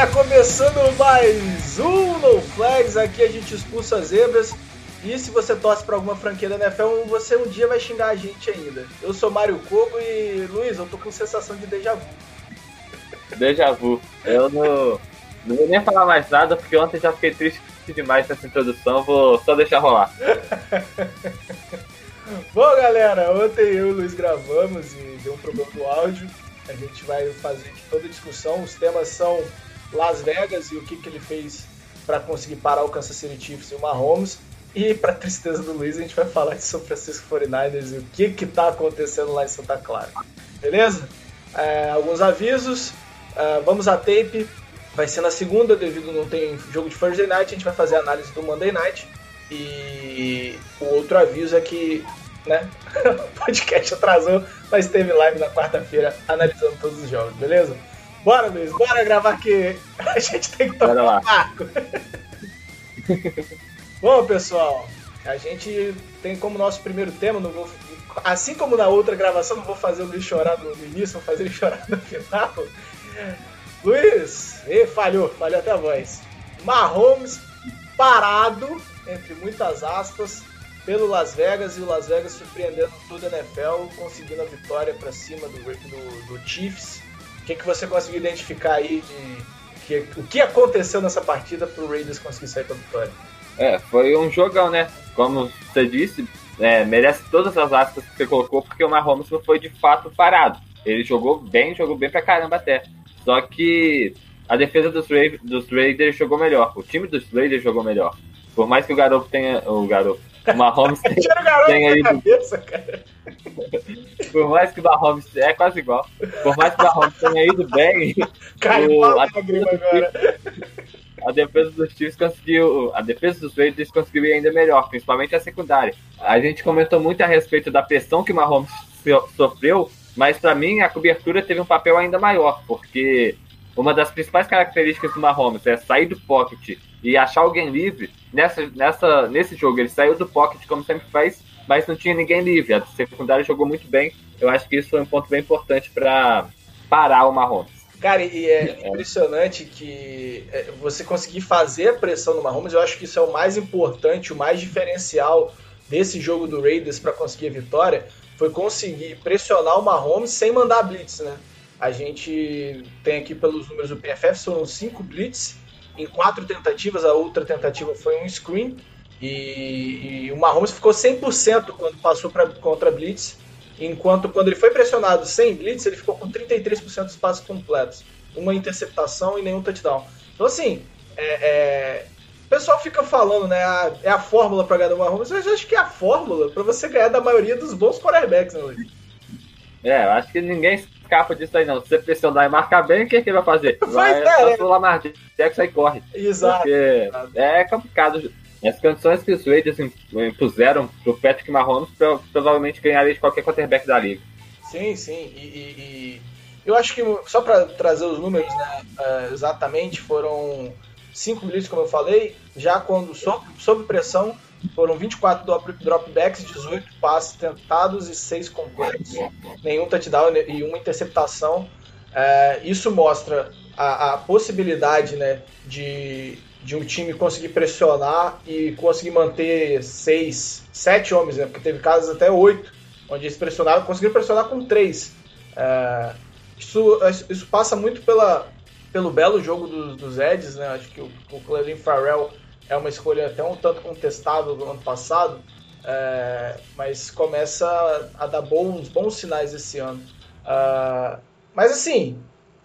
Tá começando mais um No Flags. Aqui a gente expulsa as zebras. E se você torce pra alguma franquia da NFL, você um dia vai xingar a gente ainda. Eu sou Mário Coco e Luiz, eu tô com sensação de déjà vu. Déjà vu. Eu não, não vou nem falar mais nada, porque ontem já fiquei triste demais nessa introdução, vou só deixar rolar. Bom galera, ontem eu e o Luiz gravamos e deu um problema no áudio. A gente vai fazer toda a discussão. Os temas são Las Vegas e o que, que ele fez para conseguir parar o Kansas City Chiefs e o Mahomes. E para tristeza do Luiz, a gente vai falar de São Francisco 49ers e o que que tá acontecendo lá em Santa Clara. Beleza? É, alguns avisos. É, vamos a tape. Vai ser na segunda, devido não tem jogo de Thursday Night. A gente vai fazer a análise do Monday Night. E o outro aviso é que né? o podcast atrasou, mas teve live na quarta-feira analisando todos os jogos, beleza? Bora, Luiz, bora gravar que a gente tem que lá. o barco. Bom, pessoal, a gente tem como nosso primeiro tema, não vou, assim como na outra gravação, não vou fazer o Luiz chorar no, no início, vou fazer ele chorar no final. Luiz, e falhou, falhou até a voz. Mahomes parado, entre muitas aspas, pelo Las Vegas e o Las Vegas surpreendendo toda a NFL, conseguindo a vitória para cima do, do, do Chiefs. O que, que você conseguiu identificar aí de que, o que aconteceu nessa partida para o Raiders conseguir sair com a vitória? É, foi um jogão, né? Como você disse, é, merece todas as aspas que você colocou, porque o Mahomes não foi de fato parado. Ele jogou bem, jogou bem pra caramba até. Só que a defesa dos, Ra dos Raiders jogou melhor. O time dos Raiders jogou melhor. Por mais que o garoto tenha. O garoto. O Mahomes tenha, Tira o garoto tenha ido. cabeça, cara. Por mais que o Mahomes. É quase igual. Por mais que o Mahomes tenha ido bem, Caiu O- a- lágrima agora. a defesa dos Chiefs conseguiu. A defesa dos Raiders conseguiu ir ainda melhor, principalmente a secundária. A gente comentou muito a respeito da pressão que o Mahomes so- sofreu, mas pra mim a cobertura teve um papel ainda maior, porque uma das principais características do Mahomes é sair do pocket e achar alguém livre. Nessa, nessa, nesse jogo ele saiu do pocket como sempre faz, mas não tinha ninguém livre. A secundária jogou muito bem. Eu acho que isso foi um ponto bem importante para parar o Mahomes. Cara, e é impressionante que é, você conseguir fazer a pressão no Mahomes, eu acho que isso é o mais importante, o mais diferencial desse jogo do Raiders para conseguir a vitória, foi conseguir pressionar o Mahomes sem mandar blitz, né? A gente tem aqui pelos números do PFF, foram cinco blitz em quatro tentativas, a outra tentativa foi um screen, e, e o Mahomes ficou 100% quando passou pra, contra blitz, enquanto quando ele foi pressionado sem blitz, ele ficou com 33% dos passos completos, uma interceptação e nenhum touchdown. Então assim, é, é, o pessoal fica falando, né, a- é a fórmula para ganhar do Mahomes, mas eu acho que é a fórmula para você ganhar da maioria dos bons quarterbacks, né, Luiz? É, eu acho que ninguém escapa disso aí, não. Se você pressionar e marcar bem, o que, que ele vai fazer? Vai, Vai é, pro Lamar Jackson e corre. Exato. Porque é complicado. As condições que os Raiders impuseram pro Patrick Mahomes pro- provavelmente ganharia de qualquer quarterback da liga. Sim, sim. E, e- e eu acho que, só para trazer os números né, eh, exatamente, foram 5 blitz, como eu falei. Já quando sob, sob pressão, foram 24 drop- dropbacks, 18 passes tentados e 6 completos. Nenhum touchdown e uma interceptação. Eh, isso mostra a, a possibilidade né, de, de um time conseguir pressionar e conseguir manter 6, 7 homens, né, porque teve casos até 8 onde eles pressionaram, conseguiram pressionar com três. É, isso, isso passa muito pela, pelo belo jogo dos, dos Eds, né? Acho que o, o Farrell é uma escolha até um tanto contestável do ano passado, é, mas começa a dar bons, bons sinais esse ano. Ah, mas assim,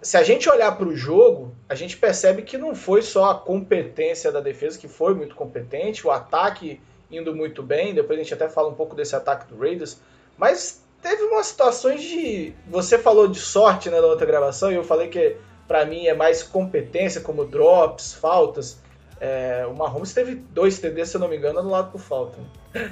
se a gente olhar para o jogo, a gente percebe que não foi só a competência da defesa, que foi muito competente, o ataque indo muito bem, depois a gente até fala um pouco desse ataque do Raiders, mas teve umas situações de. Você falou de sorte né, na outra gravação, e eu falei que para mim é mais competência, como drops, faltas. É, o Mahomes teve dois TDs, se eu não me engano, anulado por falta.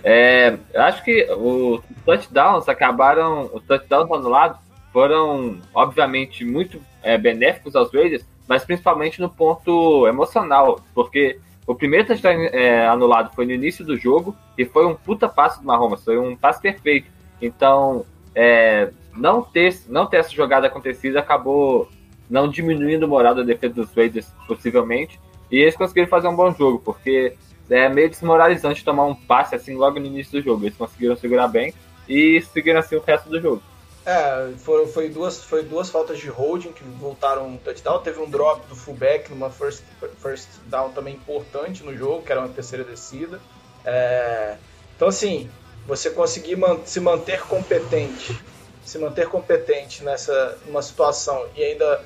É, eu acho que os touchdowns acabaram. Os touchdowns anulados foram, obviamente, muito é, benéficos aos Raiders, mas principalmente no ponto emocional, porque o primeiro touchdown é, anulado foi no início do jogo e foi um puta passe do Mahomes, foi um passe perfeito. Então, é, não, ter, não ter essa jogada acontecido acabou não diminuindo o moral da defesa dos Raiders, possivelmente, e eles conseguiram fazer um bom jogo, porque é meio desmoralizante tomar um passe assim logo no início do jogo. Eles conseguiram segurar bem e seguiram assim o resto do jogo. É, foram, foi, duas, foi duas faltas de holding que voltaram um touchdown. Teve um drop do fullback numa first, first down também importante no jogo, que era uma terceira descida. É, então, assim, você conseguir man se manter competente, se manter competente nessa uma situação e ainda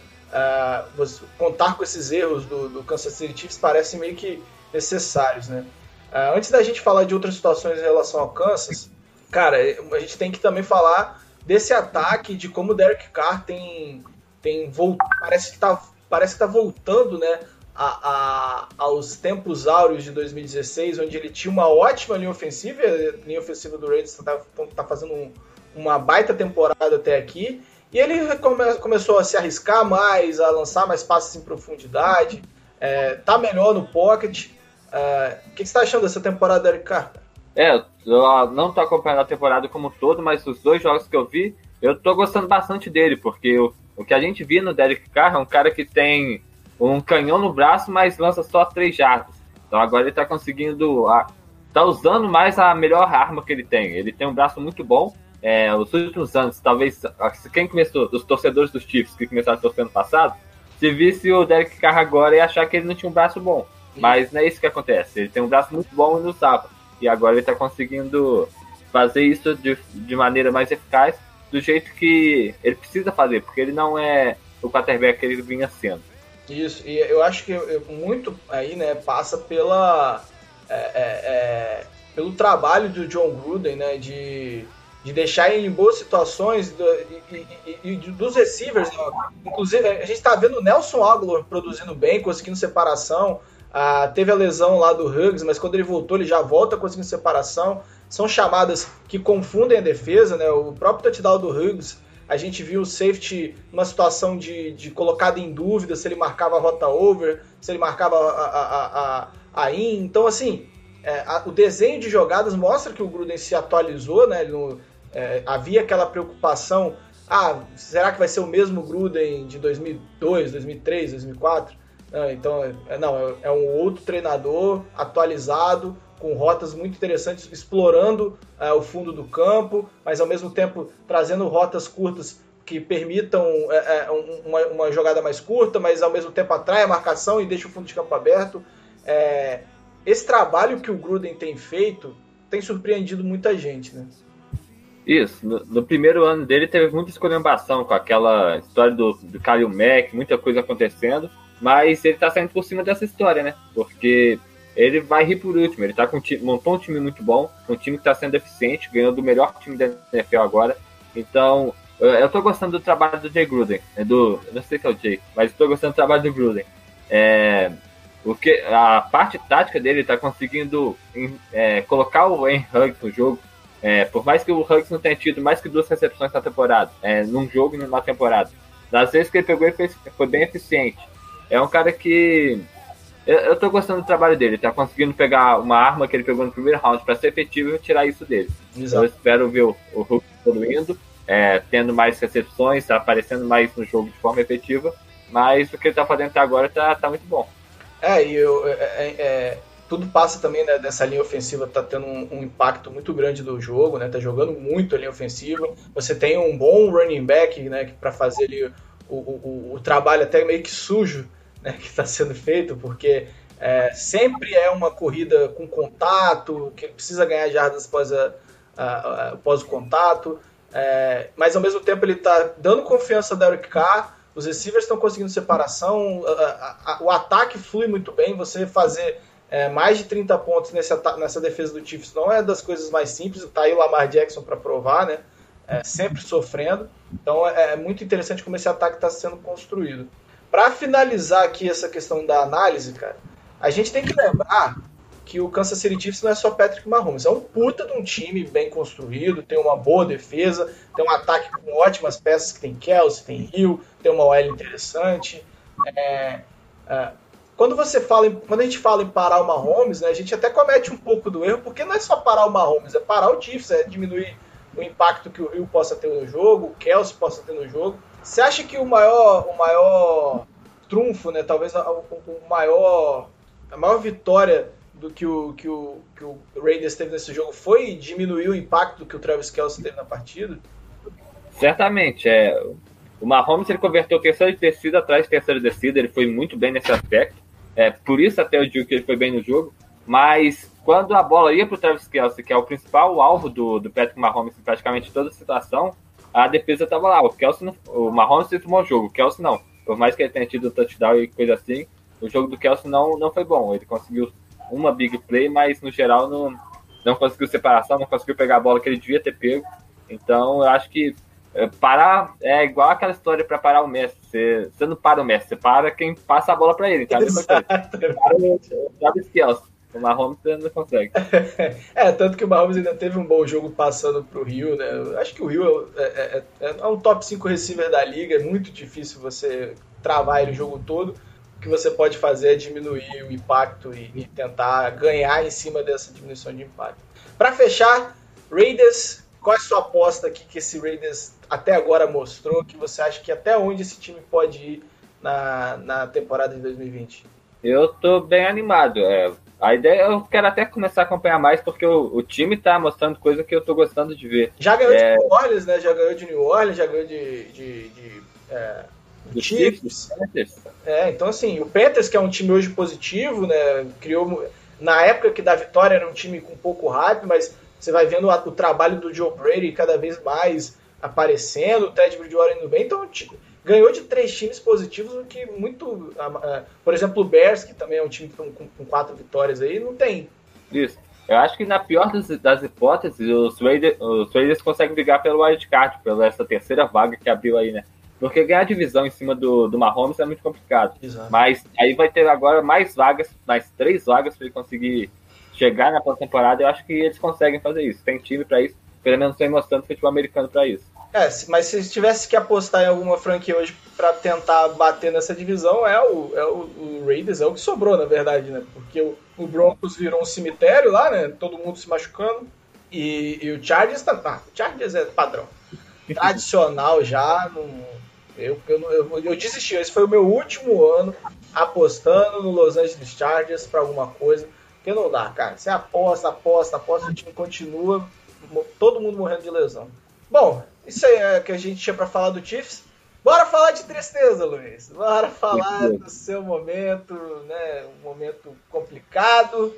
você, contar com esses erros do, do Kansas City Chiefs parece meio que necessários, né? Uh, antes da gente falar de outras situações em relação ao Kansas, cara, a gente tem que também falar desse ataque, de como o Derek Carr tem, tem voltado, parece que tá, parece que tá voltando, né, a, a, aos tempos áureos de 2016, onde ele tinha uma ótima linha ofensiva, a linha ofensiva do Raiders tá, tá fazendo um, uma baita temporada até aqui, e ele come, começou a se arriscar mais, a lançar mais passes em profundidade, é, tá melhor no pocket. É, o que, que você tá achando dessa temporada, Derek Carr? É, eu não tô acompanhando a temporada como um todo, mas os dois jogos que eu vi, eu tô gostando bastante dele, porque o, o que a gente viu no Derek Carr é um cara que tem um canhão no braço, mas lança só três jardas. Então agora ele tá conseguindo. A, tá usando mais a melhor arma que ele tem. Ele tem um braço muito bom. É, os últimos anos, talvez. Quem começou, dos torcedores dos Chiefs que começaram a torcer ano passado, se visse o Derek Carr agora e achar que ele não tinha um braço bom. Mas não é isso que acontece. Ele tem um braço muito bom e não usava. E agora ele está conseguindo fazer isso de, de maneira mais eficaz, do jeito que ele precisa fazer, porque ele não é o quarterback que ele vinha sendo. Isso, e eu acho que muito aí, né, passa pela. É, é, é, pelo trabalho do John Gruden, né, de, de deixar ele em boas situações do, e, e, e, dos receivers. Né? Inclusive, a gente está vendo o Nelson Aguilar produzindo bem, conseguindo separação. Ah, teve a lesão lá do Huggs, mas quando ele voltou, ele já volta conseguindo separação. São chamadas que confundem a defesa, né? O próprio touchdown do Huggs, a gente viu o safety numa situação de, de colocado em dúvida se ele marcava a rota over, se ele marcava a, a, a, a in. Então, assim, é, a, o desenho de jogadas mostra que o Gruden se atualizou, né? No, é, havia aquela preocupação, ah, será que vai ser o mesmo Gruden de 2002, 2003, 2004? Ah, então, é, não, é, é um outro treinador atualizado, com rotas muito interessantes, explorando é, o fundo do campo, mas ao mesmo tempo trazendo rotas curtas que permitam é, é uma, uma, jogada mais curta, mas ao mesmo tempo atrai a marcação e deixa o fundo de campo aberto. É, esse trabalho que o Gruden tem feito tem surpreendido muita gente, né? Isso, no, no primeiro ano dele teve muita escolhambação com aquela história do, do Mack, muita coisa acontecendo, mas ele tá saindo por cima dessa história, né? Porque ele vai rir por último. Ele tá com um montou um time muito bom, um time que tá sendo eficiente, ganhou do melhor time da NFL agora. Então, eu tô gostando do trabalho do Jay Gruden. É do, não sei se é o Jay, mas eu tô gostando do trabalho do Gruden. É, o a parte tática dele tá conseguindo é, colocar o Wayne Huggs no jogo. É, por mais que o Huggs não tenha tido mais que duas recepções na temporada, é, num jogo e numa temporada. Das vezes que ele pegou, ele fez, foi bem eficiente é um cara que. Eu, eu tô gostando do trabalho dele, tá conseguindo pegar uma arma que ele pegou no primeiro round para ser efetivo e tirar isso dele. Exato. Eu espero ver o, o Hulk evoluindo, é, tendo mais recepções, tá aparecendo mais no jogo de forma efetiva, mas o que ele tá fazendo até agora tá, tá muito bom. É, e eu, é, é, é tudo passa também né, dessa linha ofensiva tá tendo um, um, impacto muito grande do jogo, né? Tá jogando muito a linha ofensiva. Você tem um bom running back, né, para fazer ali o, o, o, trabalho até meio que sujo né, que está sendo feito, porque é, sempre é uma corrida com contato, que precisa ganhar jardas após, a, a, após o contato, é, mas ao mesmo tempo ele está dando confiança ao Derek Carr, os receivers estão conseguindo separação, a, o ataque flui muito bem, você fazer é, mais de 30 pontos nesse nessa defesa do Chiefs não é das coisas mais simples, tá aí o Lamar Jackson para provar, né? é, sempre sofrendo. Então é, é muito interessante como esse ataque está sendo construído. Para finalizar aqui essa questão da análise, cara, a gente tem que lembrar que o Kansas City Chiefs não é só Patrick Mahomes, é um puta de um time bem construído, tem uma boa defesa, tem um ataque com ótimas peças que tem Kelsey, tem Hill, tem uma OL interessante. É, é, quando você fala, em, quando a gente fala em parar o Mahomes, né, a gente até comete um pouco do erro, porque não é só parar o Mahomes, é parar o Chiefs, é diminuir o impacto que o Hill possa ter no jogo, o Kelsey possa ter no jogo. Você acha que o maior, o maior trunfo, né, talvez o, o maior, a maior vitória do que o, que o, que o Raiders teve nesse jogo foi diminuir o impacto que o Travis Kelsey teve na partida? Certamente. É, o Mahomes ele converteu terceira de descida atrás de terceira descida, ele foi muito bem nesse aspecto. É, por isso até eu digo que ele foi bem no jogo. Mas quando a bola ia para o Travis Kelsey, que é o principal alvo do, do Patrick Mahomes em praticamente toda a situação, a defesa estava lá. O Kelsey não, o Mahomes um bom jogo, o Kelsey não. Por mais que ele tenha tido touchdown e coisa assim, o jogo do Kelsey não, não foi bom. Ele conseguiu uma big play, mas no geral não, não conseguiu separação, não conseguiu pegar a bola que ele devia ter pego. Então eu acho que é, parar é igual aquela história para parar o Messi. Você, você não para o Messi, você para quem passa a bola para ele. Então, é para o Kelsey. O Mahomes não consegue. é, tanto que o Mahomes ainda teve um bom jogo passando pro Rio, né? Eu acho que o Rio é, é, é, é um top 5 receiver da liga, é muito difícil você travar ele o jogo todo o que você pode fazer é diminuir o impacto e, e tentar ganhar em cima dessa diminuição de impacto. Para fechar, Raiders, qual é a sua aposta aqui que esse Raiders até agora mostrou? Que você acha que até onde esse time pode ir na, na temporada de 2020? Eu tô bem animado. É, a ideia eu quero até começar a acompanhar mais porque o, o time tá mostrando coisa que eu tô gostando de ver. Já ganhou é... de New Orleans, né? Já ganhou de New Orleans, já ganhou de, de, de é do Chiefs. É, então assim, o Panthers, que é um time hoje positivo, né? Criou. Na época que da vitória era um time com pouco hype, mas você vai vendo o, trabalho do Joe Brady cada vez mais aparecendo, o Ted Bridgewater indo bem, então tipo, ganhou de três times positivos, o que muito. por exemplo, o Bears, que também é um time com, com, com quatro vitórias aí, não tem. Isso. Eu acho que na pior das, das hipóteses, os Raiders, os Raiders conseguem brigar pelo wildcard, pela essa terceira vaga que abriu aí, né? Porque ganhar divisão em cima do, do Mahomes é muito complicado. Exato. Mas aí vai ter agora mais vagas, mais três vagas para ele conseguir chegar na pós-temporada. Eu acho que eles conseguem fazer isso. Tem time para isso. Pelo menos tem mostrando futebol americano para isso. É, mas se tivesse que apostar em alguma franquia hoje para tentar bater nessa divisão, é o, é o, o, Raiders, é o que sobrou, na verdade, né? Porque o, o, Broncos virou um cemitério lá, né? Todo mundo se machucando. E, e o Chargers tá. Ah, o Chargers é padrão. Tradicional já, não eu, eu, eu, eu, desisti. Esse foi o meu último ano apostando no Los Angeles Chargers para alguma coisa. Que não dá, cara. Você aposta, aposta, aposta, o time continua, todo mundo morrendo de lesão. Bom, isso aí é que a gente tinha para falar do Chiefs. Bora falar de tristeza, Luiz. Bora falar do seu momento, né? Um momento complicado.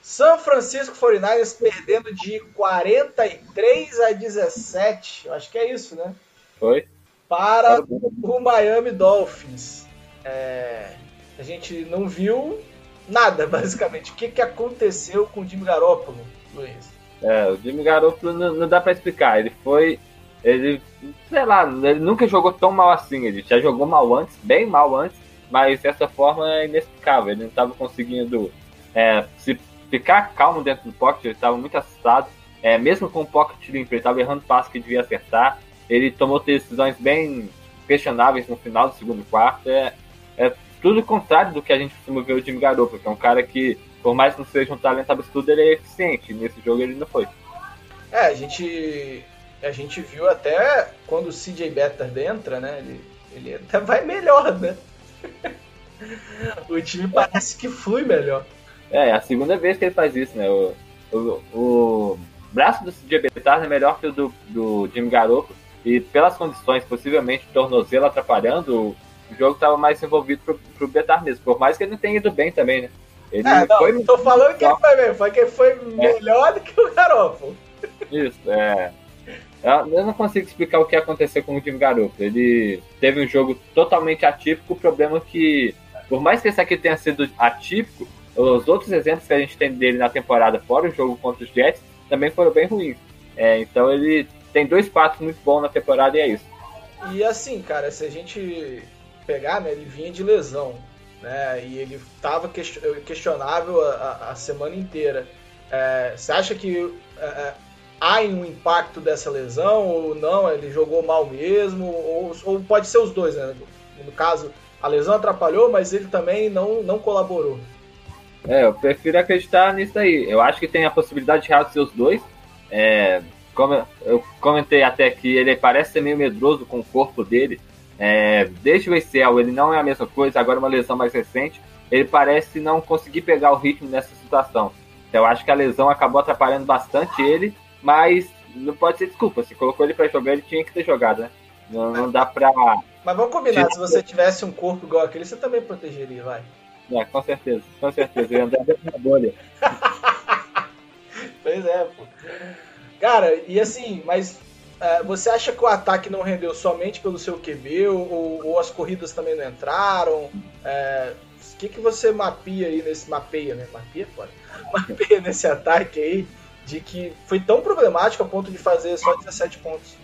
São Francisco 49ers perdendo de 43 a 17. Eu acho que é isso, né? Foi para o Miami Dolphins. É, a gente não viu nada, basicamente. O que, que aconteceu com o Jimmy Garoppolo, Luiz? É, o Jimmy Garoppolo não, não dá para explicar. Ele foi. Ele, sei lá, ele nunca jogou tão mal assim. Ele já jogou mal antes, bem mal antes, mas dessa forma é inexplicável. Ele não estava conseguindo é, se ficar calmo dentro do pocket, ele estava muito assustado. É, mesmo com o pocket limpo, ele estava errando passo que devia acertar ele tomou decisões bem questionáveis no final do segundo quarto. É, é tudo o contrário do que a gente costuma ver o Jimmy Garoppolo, que é um cara que, por mais que não seja um talento absurdo, ele é eficiente. Nesse jogo ele não foi. É, a gente, a gente viu até quando o CJ Better entra, né? Ele, ele até vai melhor, né? o time parece que flui melhor. É, é a segunda vez que ele faz isso, né? O, o, o braço do CJ Betar é melhor que o do, do Jimmy Garoppolo e pelas condições, possivelmente tornozelo atrapalhando, o jogo estava mais envolvido pro, pro Betar mesmo. Por mais que ele não tenha ido bem também, né? Ele é, não, foi... tô falando que ele foi bem, foi que ele foi é. melhor do que o Garoppolo. Isso, é. Eu não consigo explicar o que aconteceu com o time Garoppolo. Ele teve um jogo totalmente atípico, o problema é que, por mais que esse aqui tenha sido atípico, os outros exemplos que a gente tem dele na temporada, fora o jogo contra os Jets, também foram bem ruins. É, então ele tem dois passos muito bons na temporada e é isso. E assim, cara, se a gente pegar, né, ele vinha de lesão, né, e ele estava questionável a, a, semana inteira. É, você acha que é, é, há um impacto dessa lesão ou não? Ele jogou mal mesmo? Ou, ou pode ser os dois, né? No caso, a lesão atrapalhou, mas ele também não, não colaborou. É, eu prefiro acreditar nisso aí. Eu acho que tem a possibilidade de ser os dois. É, como eu comentei até que ele parece ser meio medroso com o corpo dele. É, desde o ACL ele não é a mesma coisa, agora uma lesão mais recente. Ele parece não conseguir pegar o ritmo nessa situação. Então eu acho que a lesão acabou atrapalhando bastante ele, mas não pode ser desculpa. Se colocou ele para jogar, ele tinha que ter jogado, né? Não, não dá pra. Mas vamos combinar, se você tivesse um corpo igual aquele, você também protegeria, vai. É, com certeza, com certeza. Eu ia andar dentro da bolha. pois é, pô. Cara, e assim, mas é, você acha que o ataque não rendeu somente pelo seu QB ou, ou as corridas também não entraram? É, o que, que você mapeia aí nesse. Mapeia, né? Mapeia, pode. Mapeia nesse ataque aí de que foi tão problemático a ponto de fazer só 17 pontos.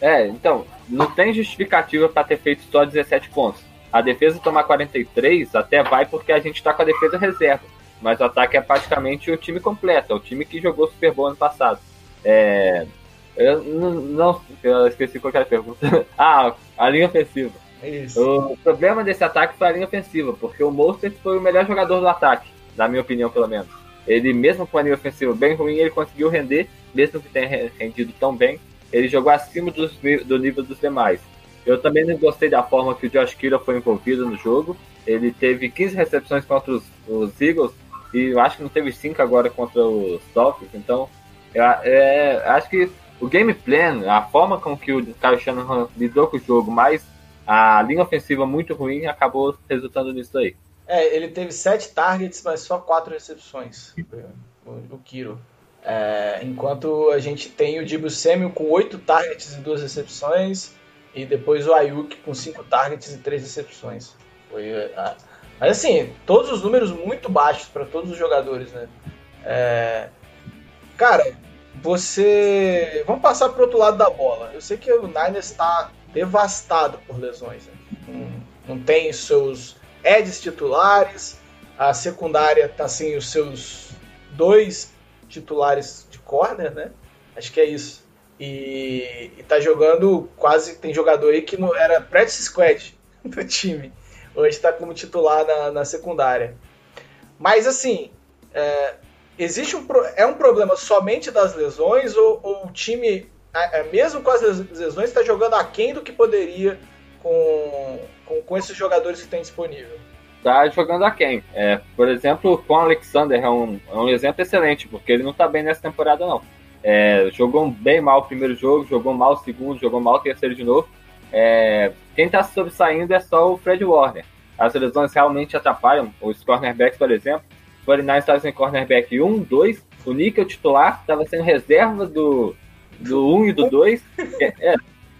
É, então, não tem justificativa para ter feito só 17 pontos. A defesa tomar 43 até vai porque a gente está com a defesa reserva. Mas o ataque é praticamente o time completo, é o time que jogou Super Bowl ano passado. É, eu não, não eu esqueci qual era a pergunta. ah, a linha ofensiva. Isso. O problema desse ataque foi a linha ofensiva, porque o Mostert foi o melhor jogador do ataque, na minha opinião, pelo menos. Ele, mesmo com a linha ofensiva bem ruim, ele conseguiu render, mesmo que tenha rendido tão bem, ele jogou acima dos, do nível dos demais. Eu também não gostei da forma que o Josh Kira foi envolvido no jogo. Ele teve 15 recepções contra os, os Eagles e eu acho que não teve 5 agora contra os Dolphins. Então, é, acho que o game plan, a forma com que o Kyle Shanahan lidou com o jogo, mais a linha ofensiva muito ruim, acabou resultando nisso aí. É, ele teve 7 targets, mas só 4 recepções, o, o Kiro. É, enquanto a gente tem o Dibu Samuel com 8 targets e 2 recepções, e depois o Ayuk com 5 targets e 3 recepções. Foi, é, mas assim, todos os números muito baixos para todos os jogadores, né? É, cara, você. Vamos passar para outro lado da bola. Eu sei que o Niners está devastado por lesões. Né? Não, não tem seus Eds titulares, a secundária tá sem os seus dois titulares de corner, né? Acho que é isso. E, tá jogando quase. Tem jogador aí que não era practice squad do time. Hoje tá como titular na, na secundária. Mas assim, é, existe um, é um problema somente das lesões ou, ou o time, é, mesmo com as lesões, está jogando aquém do que poderia com, com, com esses jogadores que tem disponível? Tá jogando aquém. É, por exemplo, com o Alexander é um, é um exemplo excelente, porque ele não está bem nessa temporada, não. É, jogou bem mal o primeiro jogo, jogou mal o segundo, jogou mal o terceiro de novo. É, quem está sobressaindo é só o Fred Warner. As lesões realmente atrapalham. Os cornerbacks, por exemplo, o 49 estava sem cornerback 1, 2. O Nick, o titular, estava sendo reserva do, do 1 e do 2. É,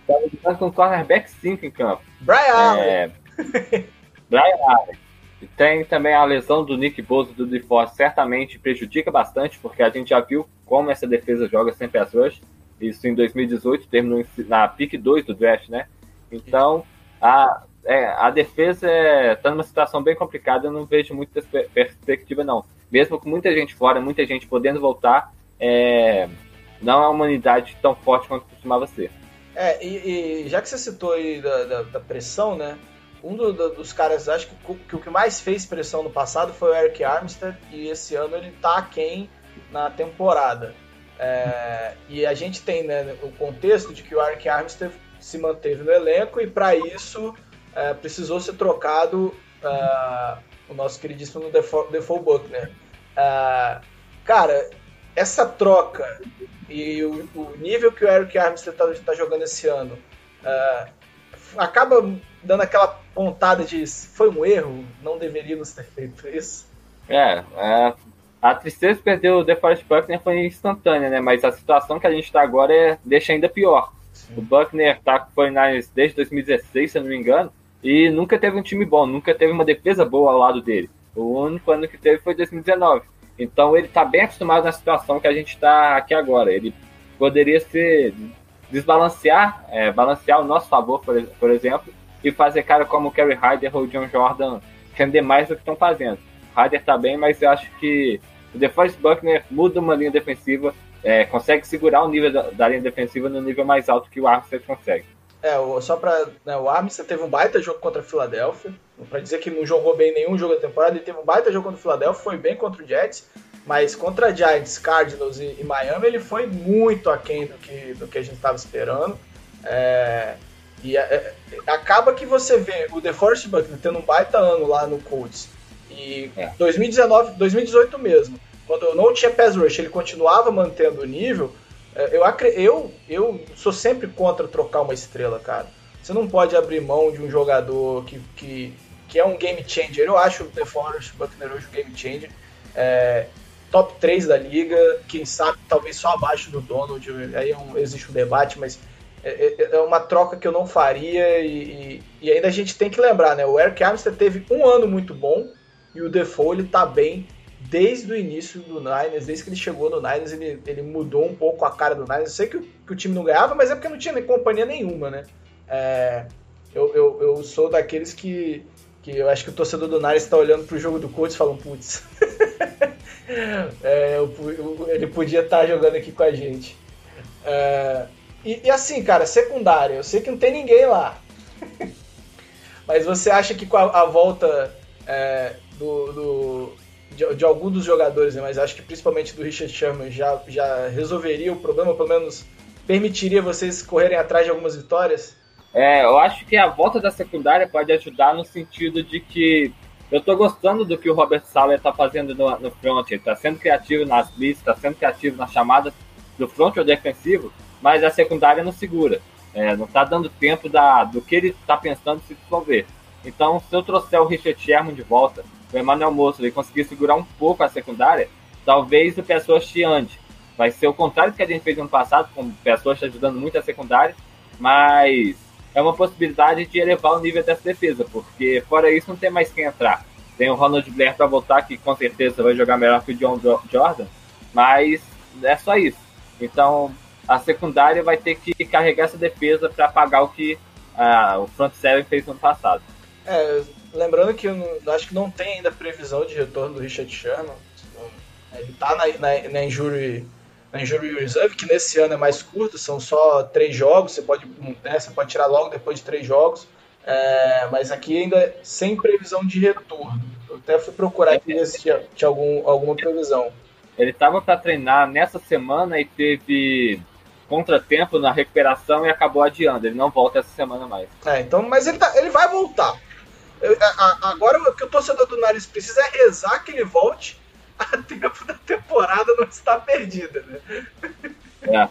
estava jogando com cornerback 5 em campo. Brian é, Allen. Brian Allen. E tem também a lesão do Nick Bosa do DeForce, certamente prejudica bastante, porque a gente já viu como essa defesa joga sem pass rush. Isso em 2018, terminou na pick 2 do draft, né? Então, a, é, a defesa está numa situação bem complicada, eu não vejo muita perspectiva, não. Mesmo com muita gente fora, muita gente podendo voltar, é, não é uma unidade tão forte quanto costumava ser. É, e, e já que você citou aí da, da, da pressão, né? um do, do, dos caras, acho que, que, o que mais fez pressão no passado foi o Eric Armstead, e esse ano ele tá quem na temporada. É, e a gente tem né, o contexto de que o Eric Armstead se manteve no elenco e para isso é, precisou ser trocado uh, o nosso queridíssimo Default Buckner. Uh, cara, essa troca e o, o, nível que o Eric Armstead está tá jogando esse ano uh, acaba dando aquela pontada de foi um erro, não deveríamos ter feito isso. É, é a tristeza de perder o DeForest Buckner foi instantânea, né? Mas a situação que a gente está agora é, deixa ainda pior. Sim. O Buckner tá com o 49 desde 2016, se eu não me engano, e nunca teve um time bom, nunca teve uma defesa boa ao lado dele. O único ano que teve foi 2019. Então ele está bem acostumado na situação que a gente está aqui agora. Ele poderia ser desbalancear, é, balancear o nosso favor, por, por exemplo, e fazer cara como o Kerry Hyder ou o John Jordan render mais do que estão fazendo. O Hyder tá bem, mas eu acho que o DeForest Buckner muda uma linha defensiva, é, consegue segurar o nível da, da, linha defensiva no nível mais alto que o Armstead consegue. É, só para né, o Armstead teve um baita jogo contra a Filadélfia, para dizer que não jogou bem nenhum jogo da temporada, ele teve um baita jogo contra o Filadélfia, foi bem contra o Jets, mas contra Giants, Cardinals e, e Miami ele foi muito aquém do que, do que a gente estava esperando. É, e é, acaba que você vê o DeForest Buckner tendo um baita ano lá no Colts. E é. 2019, 2018 mesmo, quando não tinha pass rush, ele continuava mantendo o nível. É, eu, eu, eu sou sempre contra trocar uma estrela, cara. Você não pode abrir mão de um jogador que, que, que é um game changer. Eu acho o DeForest Buckner hoje um game changer. É, top 3 da liga, quem sabe talvez só abaixo do Donald. Aí é um, existe um debate, mas é, é, é, uma troca que eu não faria e, e, e, ainda a gente tem que lembrar, né? O Eric Armstead teve um ano muito bom e o Defoe ele tá bem desde o início do Niners, desde que ele chegou no Niners, ele, ele mudou um pouco a cara do Niners. Eu sei que o, que o time não ganhava, mas é porque não tinha companhia nenhuma, né? É, eu, eu, eu, sou daqueles que, que eu acho que o torcedor do Niners está olhando pro jogo do Colts e falando, putz, é, eu, ele podia estar tá jogando aqui com a gente. É, e, e, assim, cara, secundária, eu sei que não tem ninguém lá. Mas você acha que com a, a volta é, do, do de, de, algum dos jogadores, né, mas acho que principalmente do Richard Sherman, já, já resolveria o problema, pelo menos permitiria vocês correrem atrás de algumas vitórias? É, eu acho que a volta da secundária pode ajudar no sentido de que eu tô gostando do que o Robert Sala tá fazendo no, no front. Ele tá sendo criativo nas blitz, tá sendo criativo nas chamadas do front ou defensivo, mas a secundária não segura. É, não tá dando tempo da, do que ele tá pensando se desenvolver. Então, se eu trouxer o Richard Sherman de volta, o Emmanuel Mosley conseguir segurar um pouco a secundária, talvez o Pessoas te ande. Vai ser o contrário do que a gente fez no passado, com o Pessoas ajudando muito a secundária, mas é uma possibilidade de elevar o nível dessa defesa, porque fora isso não tem mais quem entrar. Tem o Ronald Blair para voltar, que com certeza vai jogar melhor que o John Jordan, mas é só isso. Então a secundária vai ter que carregar essa defesa para pagar o que ah, o front seven fez no passado. É, lembrando que acho que não tem ainda previsão de retorno do Richard Sherman. Ele está na, na, na injury na Injury Reserve, que nesse ano é mais curto, são só três jogos, você pode, né, você pode tirar logo depois de três jogos, é, mas aqui ainda sem previsão de retorno. Eu até fui procurar aqui se tinha, tinha algum, alguma previsão. Ele estava para treinar nessa semana e teve contratempo na recuperação e acabou adiando. Ele não volta essa semana mais. É, então, mas ele, tá, ele vai voltar. Agora o que o torcedor do Nariz precisa é rezar que ele volte a tempo da temporada não está perdida, né? É.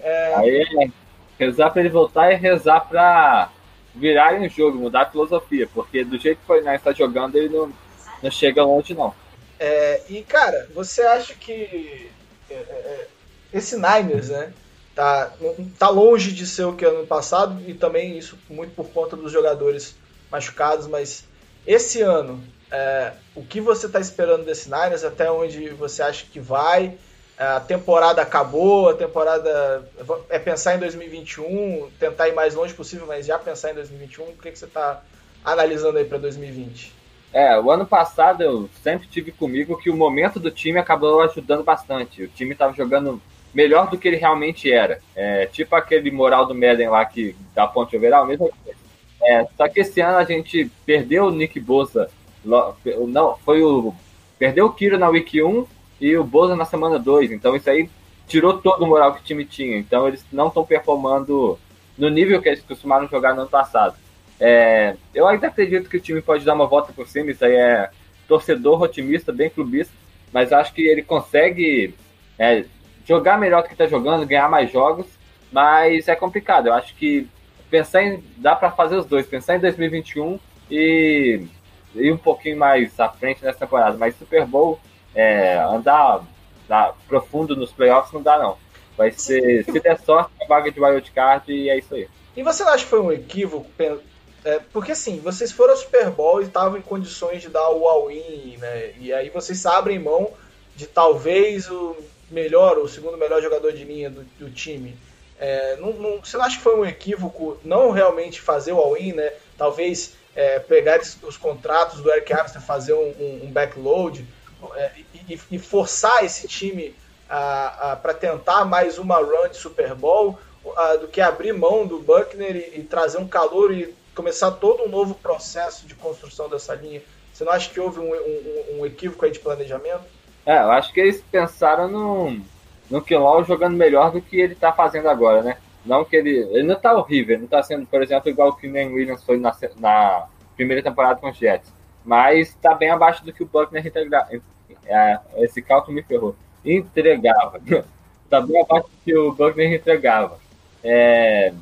é... Aí rezar para ele voltar e rezar para virar um jogo, mudar a filosofia, porque do jeito que o Fortnite está jogando, ele não, não chega longe, não. É, e cara, você acha que é, é, é esse Niners, né? Tá, tá longe de ser o que ano passado e também isso muito por conta dos jogadores machucados, mas esse ano é, o que você está esperando desse Niners, até onde você acha que vai. A temporada acabou, a temporada é pensar em 2021, tentar ir mais longe possível, mas já pensar em 2021. O que, que você está analisando aí para 2020? É, o ano passado eu sempre tive comigo que o momento do time acabou ajudando bastante. O time estava jogando melhor do que ele realmente era. É, tipo aquele moral do Madden lá que da ponte overall, mesmo. É, só que esse ano a gente perdeu o Nick Bosa não, foi o. Perdeu o Kiro na Week 1 e o Boza na semana 2. Então isso aí tirou todo o moral que o time tinha. Então eles não estão performando no nível que eles costumaram jogar no ano passado. É, eu ainda acredito que o time pode dar uma volta por cima. Isso aí é torcedor otimista, bem clubista. Mas acho que ele consegue é, jogar melhor do que está jogando, ganhar mais jogos. Mas é complicado. Eu acho que pensar em. dá para fazer os dois. Pensar em 2021 e ir um pouquinho mais à frente nessa temporada, mas Super Bowl, é, andar, andar, profundo nos playoffs não dá não. Vai ser, se der sorte, a vaga de wild card e é isso aí. E você não acha que foi um equívoco? É, porque assim, vocês foram ao Super Bowl e estavam em condições de dar o all-in, né? E aí vocês abrem mão de talvez o melhor, o segundo melhor jogador de linha do, do time. É, não, não, você não acha que foi um equívoco não realmente fazer o all-in, né? Talvez é, pegar os contratos do Eric Armstead, fazer um, um, um backload é, e, e, forçar esse time para tentar mais uma run de Super Bowl a, do que abrir mão do Buckner e, e, trazer um calor e começar todo um novo processo de construção dessa linha. Você não acha que houve um, um, equívoco aí de planejamento? É, eu acho que eles pensaram no, no Kinlaw jogando melhor do que ele está fazendo agora, né? Não que ele. Ele não está horrível, não está sendo, por exemplo, igual o nem Williams foi na, na primeira temporada com os Jets. Mas está bem abaixo do que o Buckner entregava. É, esse cálculo me ferrou. Entregava. Está bem abaixo do que o Buckner entregava. É,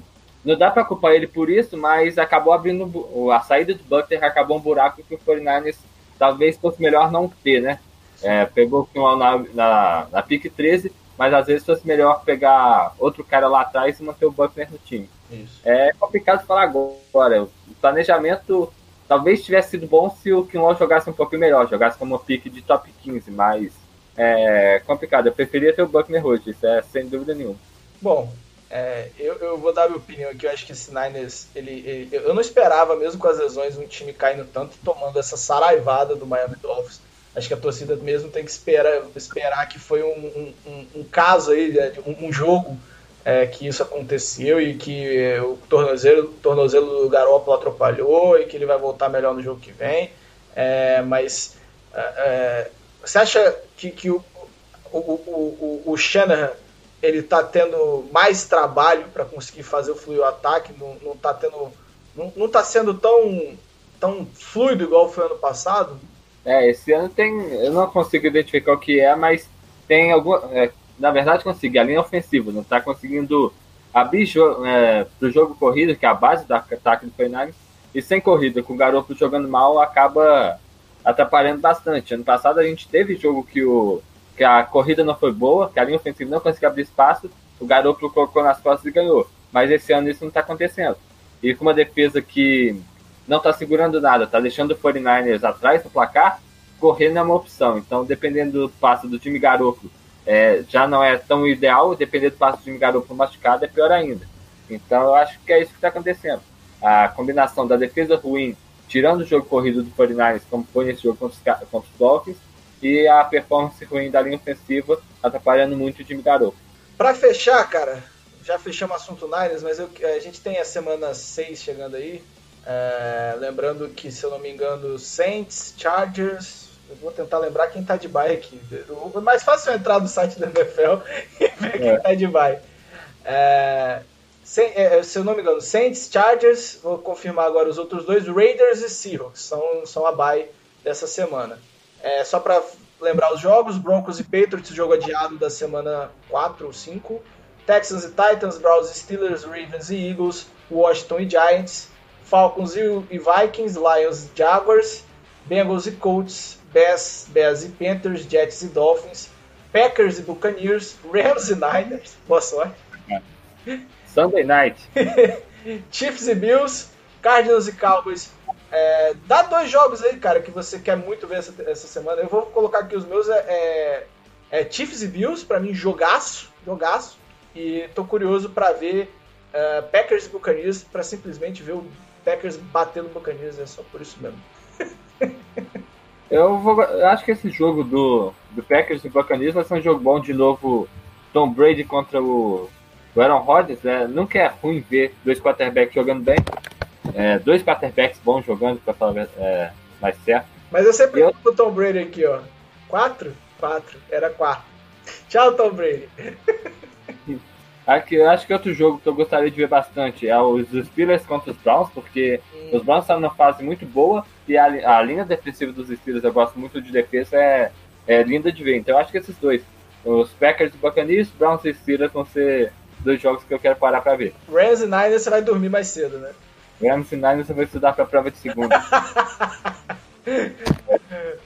não dá para culpar ele por isso, mas acabou abrindo. A saída do Buckner acabou um buraco que o 49ers talvez fosse melhor não ter, né? É, pegou o na, na, na pique 13, mas às vezes fosse melhor pegar outro cara lá atrás e manter o Buckner no time. Isso. É complicado falar agora. O planejamento talvez tivesse sido bom se o Kinlaw jogasse um pouquinho melhor, jogasse como pique de top 15, mas é complicado. Eu preferia ter o Buckner hoje, isso é sem dúvida nenhuma. Bom, é, eu, eu, vou dar minha opinião aqui. Eu acho que esse Niners, ele, ele, eu não esperava, mesmo com as lesões, um time caindo tanto e tomando essa saraivada do Miami Dolphins. Acho que a torcida mesmo tem que esperar, esperar que foi um, um, um caso aí, né, um, um jogo é, que isso aconteceu e que o tornozelo, o tornozelo do Garoppolo atrapalhou e que ele vai voltar melhor no jogo que vem. É, mas é, é você acha que, que o, o, o, o Shanahan ele está tendo mais trabalho para conseguir fazer o fluir o ataque, não, não tá tendo. Não, não tá sendo tão, tão fluido igual foi ano passado? É, esse ano tem. Eu não consigo identificar o que é, mas tem alguma. É, na verdade, consegui. A linha ofensiva não está conseguindo abrir é, para o jogo corrido, que é a base do ataque do Fernandes, e sem corrida, com o garoto jogando mal, acaba atrapalhando bastante. Ano passado a gente teve jogo que o que a corrida não foi boa, que a linha ofensiva não conseguiu abrir espaço, o garoto colocou nas costas e ganhou. Mas esse ano isso não está acontecendo. E com uma defesa que não está segurando nada, está deixando o 49ers atrás do placar, correr não é uma opção. Então, dependendo do passo do time garoto, é, já não é tão ideal, dependendo do passo do time garoto machucado, é pior ainda. Então, eu acho que é isso que está acontecendo. A combinação da defesa ruim, tirando o jogo corrido do 49ers, como foi nesse jogo contra os, contra os Dolphins, e a performance ruim da linha ofensiva atrapalhando muito o time garoto. Para fechar, cara, já fechamos o assunto Niners, mas eu, a gente tem a semana 6 chegando aí. É, lembrando que, se eu não me engano, Saints, Chargers. Eu vou tentar lembrar quem tá de bye aqui. O mais fácil é entrar no site da NFL e ver quem é. tá de bye. É, sem, é, se eu não me engano, Saints, Chargers, vou confirmar agora os outros dois, Raiders e Seahawks são, são a bye dessa semana. É, só para lembrar os jogos, Broncos e Patriots, jogo adiado da semana 4 ou 5. Texans e Titans, Browns e Steelers, Ravens e Eagles, Washington e Giants, Falcons e Vikings, Lions e Jaguars, Bengals e Colts, Bears, Bears e Panthers, Jets e Dolphins, Packers e Buccaneers, Rams e Niners, boa sorte. Sunday Night. Chiefs e Bills, Cardinals e Cowboys, é, dá dois jogos aí, cara, que você quer muito ver essa, essa semana. Eu vou colocar aqui os meus. É, é, é Chiefs e Bills, para mim, jogaço, jogaço. E tô curioso para ver uh, Packers e Buccaneers, para simplesmente ver o Packers batendo o Buccaneers. É só por isso mesmo. eu, vou, eu acho que esse jogo do, do Packers e Buccaneers vai ser um jogo bom de novo. Tom Brady contra o, o Aaron Rodgers. Né? Nunca é ruim ver dois quarterbacks jogando bem é, dois quarterbacks bons jogando, pra falar é, mais certo. Mas eu sempre eu... o Tom Brady aqui, ó. Quatro? Quatro. Era quatro. Tchau, Tom Brady. Aqui, eu acho que outro jogo que eu gostaria de ver bastante é os Steelers contra os Browns, porque hum. os Browns estão numa fase muito boa e a, a linha defensiva dos Steelers, eu gosto muito de defesa, é, é linda de ver. Então eu acho que esses dois, os Packers e Buccaneers, Browns e Steelers vão ser dois jogos que eu quero parar para ver. Rams e Niners você vai dormir mais cedo, né? Rams e Niners você vai estudar para a prova de segunda.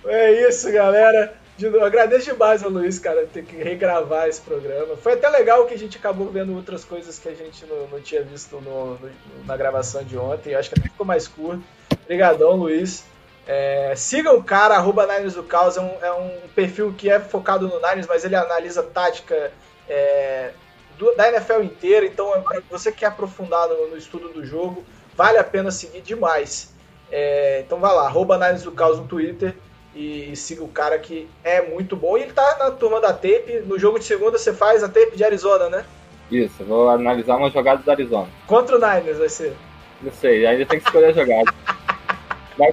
é isso, galera. De novo, agradeço demais ao Luiz, cara, ter que regravar esse programa. Foi até legal que a gente acabou vendo outras coisas que a gente não, não tinha visto no, no, na gravação de ontem. Acho que até ficou mais curto. Obrigadão, Luiz. É, sigam o cara, arroba Niners do Caos, é um, é um, perfil que é focado no Niners, mas ele analisa tática, é, do, da NFL inteira, então é você que quer aprofundar no, no, estudo do jogo, vale a pena seguir demais. É, então vai lá, arroba Análise do Caos no Twitter e, e, siga o cara que é muito bom. E ele tá na turma da tape, no jogo de segunda você faz a tape de Arizona, né? Isso, vou analisar uma jogada do Arizona. Contra o Niners vai ser? Não sei, ainda tem que escolher a jogada.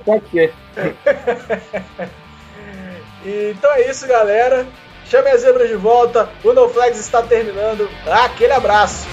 Pode ser. então é isso, galera. Chame a zebra de volta. O No Flags está terminando. Aquele abraço.